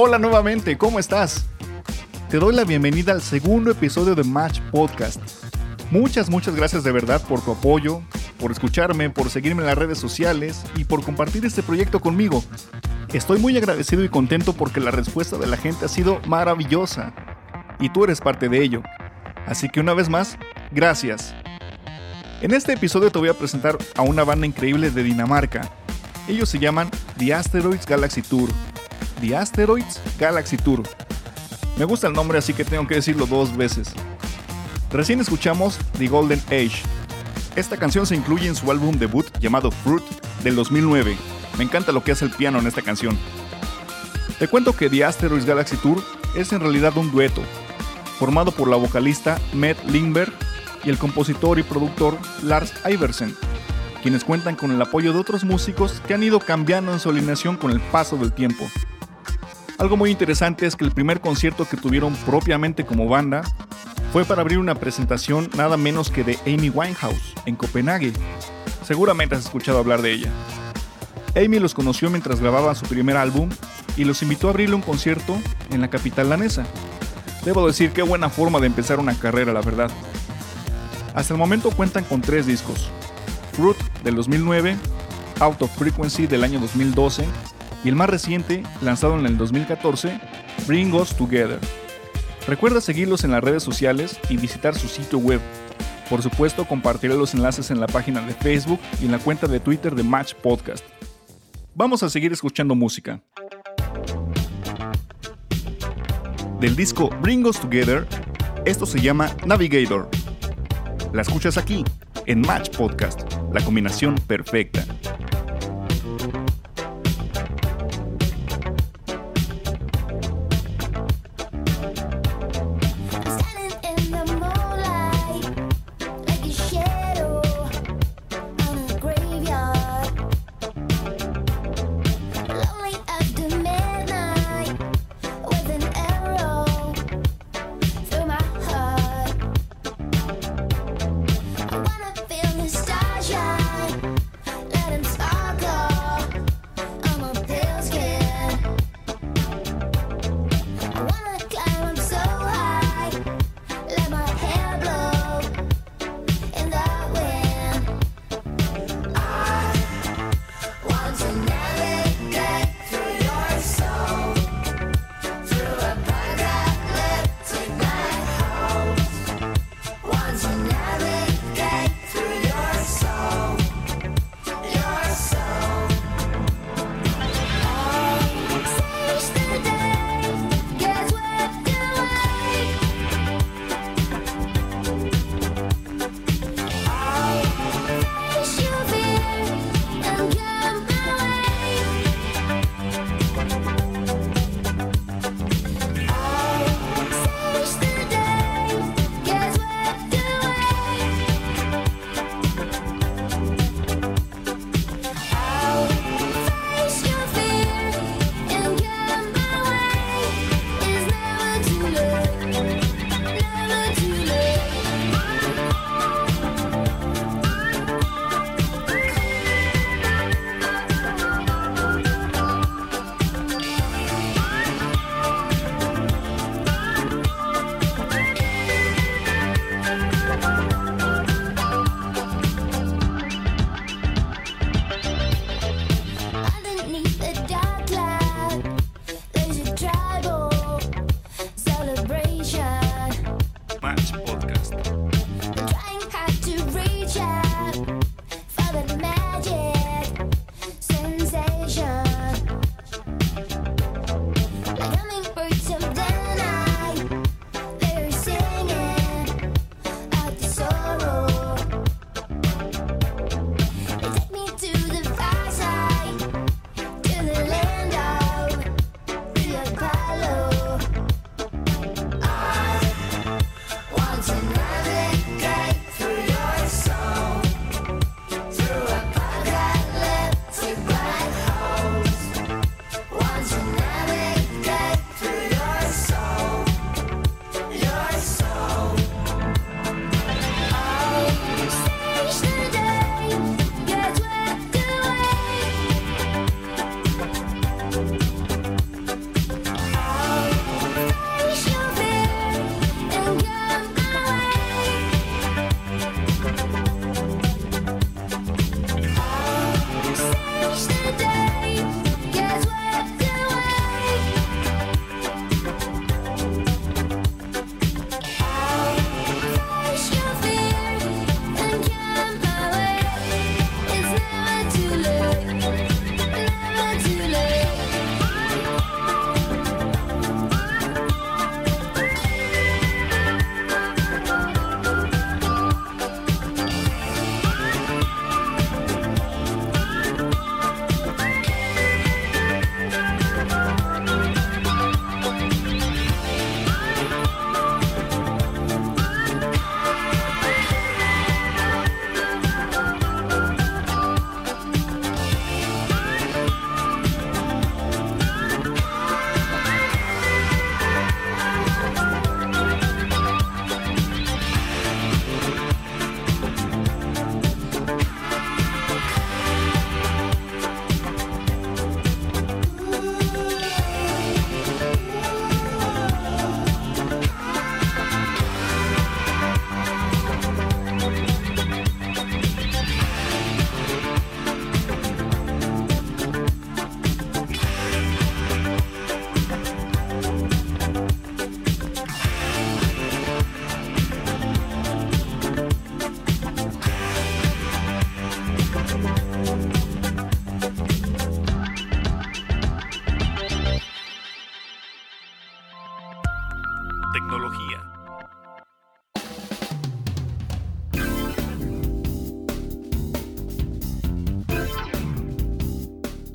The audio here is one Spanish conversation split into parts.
Hola nuevamente, ¿cómo estás? Te doy la bienvenida al segundo episodio de Match Podcast. Muchas, muchas gracias de verdad por tu apoyo, por escucharme, por seguirme en las redes sociales y por compartir este proyecto conmigo. Estoy muy agradecido y contento porque la respuesta de la gente ha sido maravillosa y tú eres parte de ello. Así que una vez más, gracias. En este episodio te voy a presentar a una banda increíble de Dinamarca. Ellos se llaman The Asteroids Galaxy Tour The Asteroids Galaxy Tour. Me gusta el nombre así que tengo que decirlo dos veces. Recién escuchamos The Golden Age. Esta canción se incluye en su álbum debut llamado Fruit del 2009. Me encanta lo que hace el piano en esta canción. Te cuento que The Asteroids Galaxy Tour es en realidad un dueto, formado por la vocalista Matt Lindberg y el compositor y productor Lars Iversen, quienes cuentan con el apoyo de otros músicos que han ido cambiando en su alineación con el paso del tiempo. Algo muy interesante es que el primer concierto que tuvieron propiamente como banda fue para abrir una presentación nada menos que de Amy Winehouse en Copenhague. Seguramente has escuchado hablar de ella. Amy los conoció mientras grababan su primer álbum y los invitó a abrirle un concierto en la capital danesa. Debo decir qué buena forma de empezar una carrera, la verdad. Hasta el momento cuentan con tres discos. Fruit del 2009, Out of Frequency del año 2012 y el más reciente, lanzado en el 2014, Bring Us Together. Recuerda seguirlos en las redes sociales y visitar su sitio web. Por supuesto, compartiré los enlaces en la página de Facebook y en la cuenta de Twitter de Match Podcast. Vamos a seguir escuchando música. Del disco Bring Us Together, esto se llama Navigator. La escuchas aquí, en Match Podcast, la combinación perfecta.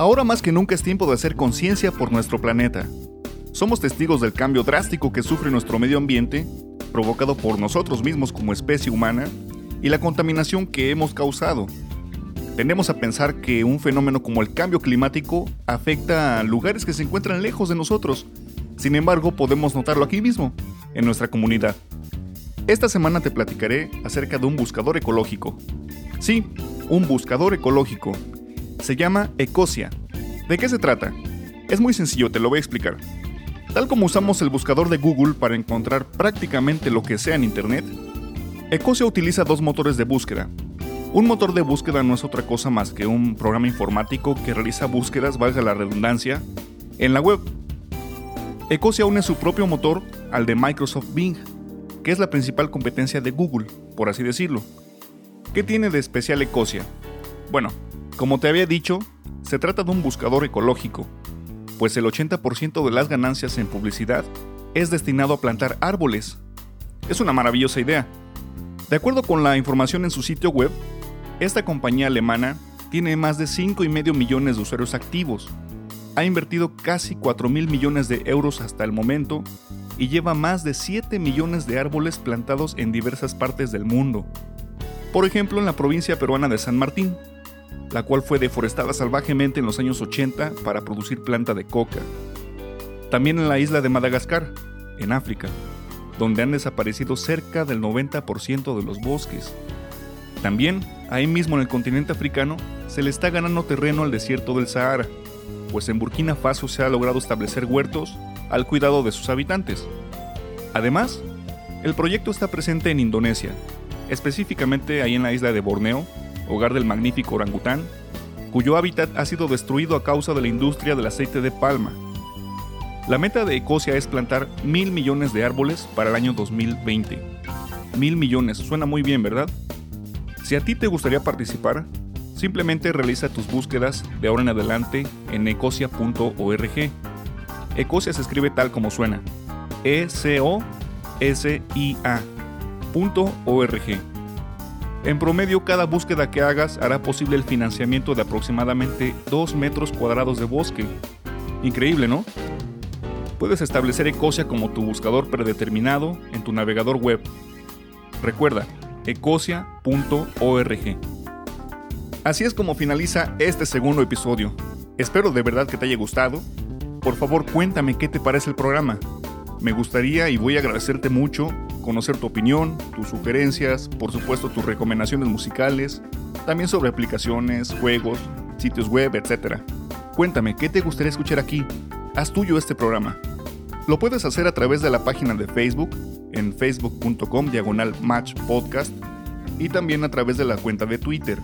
Ahora más que nunca es tiempo de hacer conciencia por nuestro planeta. Somos testigos del cambio drástico que sufre nuestro medio ambiente, provocado por nosotros mismos como especie humana, y la contaminación que hemos causado. Tendemos a pensar que un fenómeno como el cambio climático afecta a lugares que se encuentran lejos de nosotros. Sin embargo, podemos notarlo aquí mismo, en nuestra comunidad. Esta semana te platicaré acerca de un buscador ecológico. Sí, un buscador ecológico se llama Ecosia. ¿De qué se trata? Es muy sencillo, te lo voy a explicar. Tal como usamos el buscador de Google para encontrar prácticamente lo que sea en Internet, Ecosia utiliza dos motores de búsqueda. Un motor de búsqueda no es otra cosa más que un programa informático que realiza búsquedas, valga la redundancia, en la web. Ecosia une su propio motor al de Microsoft Bing, que es la principal competencia de Google, por así decirlo. ¿Qué tiene de especial Ecosia? Bueno, como te había dicho, se trata de un buscador ecológico, pues el 80% de las ganancias en publicidad es destinado a plantar árboles. Es una maravillosa idea. De acuerdo con la información en su sitio web, esta compañía alemana tiene más de 5,5 millones de usuarios activos, ha invertido casi 4 mil millones de euros hasta el momento y lleva más de 7 millones de árboles plantados en diversas partes del mundo. Por ejemplo, en la provincia peruana de San Martín, la cual fue deforestada salvajemente en los años 80 para producir planta de coca. También en la isla de Madagascar, en África, donde han desaparecido cerca del 90% de los bosques. También, ahí mismo en el continente africano, se le está ganando terreno al desierto del Sahara, pues en Burkina Faso se ha logrado establecer huertos al cuidado de sus habitantes. Además, el proyecto está presente en Indonesia, específicamente ahí en la isla de Borneo, hogar del magnífico orangután, cuyo hábitat ha sido destruido a causa de la industria del aceite de palma. La meta de Ecosia es plantar mil millones de árboles para el año 2020. Mil millones, suena muy bien, ¿verdad? Si a ti te gustaría participar, simplemente realiza tus búsquedas de ahora en adelante en ecosia.org. Ecosia se escribe tal como suena, E-C-O-S-I-A.org. En promedio, cada búsqueda que hagas hará posible el financiamiento de aproximadamente 2 metros cuadrados de bosque. Increíble, ¿no? Puedes establecer Ecosia como tu buscador predeterminado en tu navegador web. Recuerda, ecosia.org. Así es como finaliza este segundo episodio. Espero de verdad que te haya gustado. Por favor, cuéntame qué te parece el programa. Me gustaría y voy a agradecerte mucho conocer tu opinión, tus sugerencias, por supuesto tus recomendaciones musicales, también sobre aplicaciones, juegos, sitios web, etc. Cuéntame, ¿qué te gustaría escuchar aquí? Haz tuyo este programa. Lo puedes hacer a través de la página de Facebook, en facebook.com diagonal match y también a través de la cuenta de Twitter,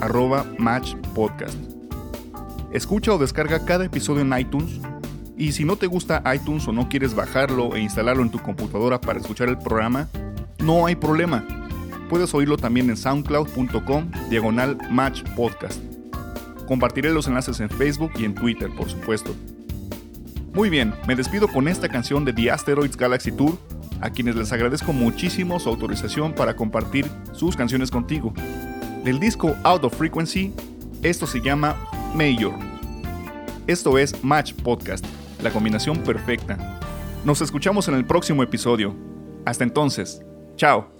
arroba match podcast. Escucha o descarga cada episodio en iTunes y si no te gusta iTunes o no quieres bajarlo e instalarlo en tu computadora para escuchar el programa, no hay problema. Puedes oírlo también en soundcloud.com diagonal match podcast. Compartiré los enlaces en Facebook y en Twitter, por supuesto. Muy bien, me despido con esta canción de The Asteroids Galaxy Tour, a quienes les agradezco muchísimo su autorización para compartir sus canciones contigo. Del disco Out of Frequency, esto se llama Major. Esto es Match Podcast la combinación perfecta. Nos escuchamos en el próximo episodio. Hasta entonces, chao.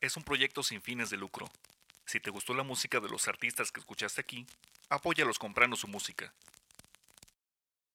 Es un proyecto sin fines de lucro. Si te gustó la música de los artistas que escuchaste aquí, apóyalos comprando su música.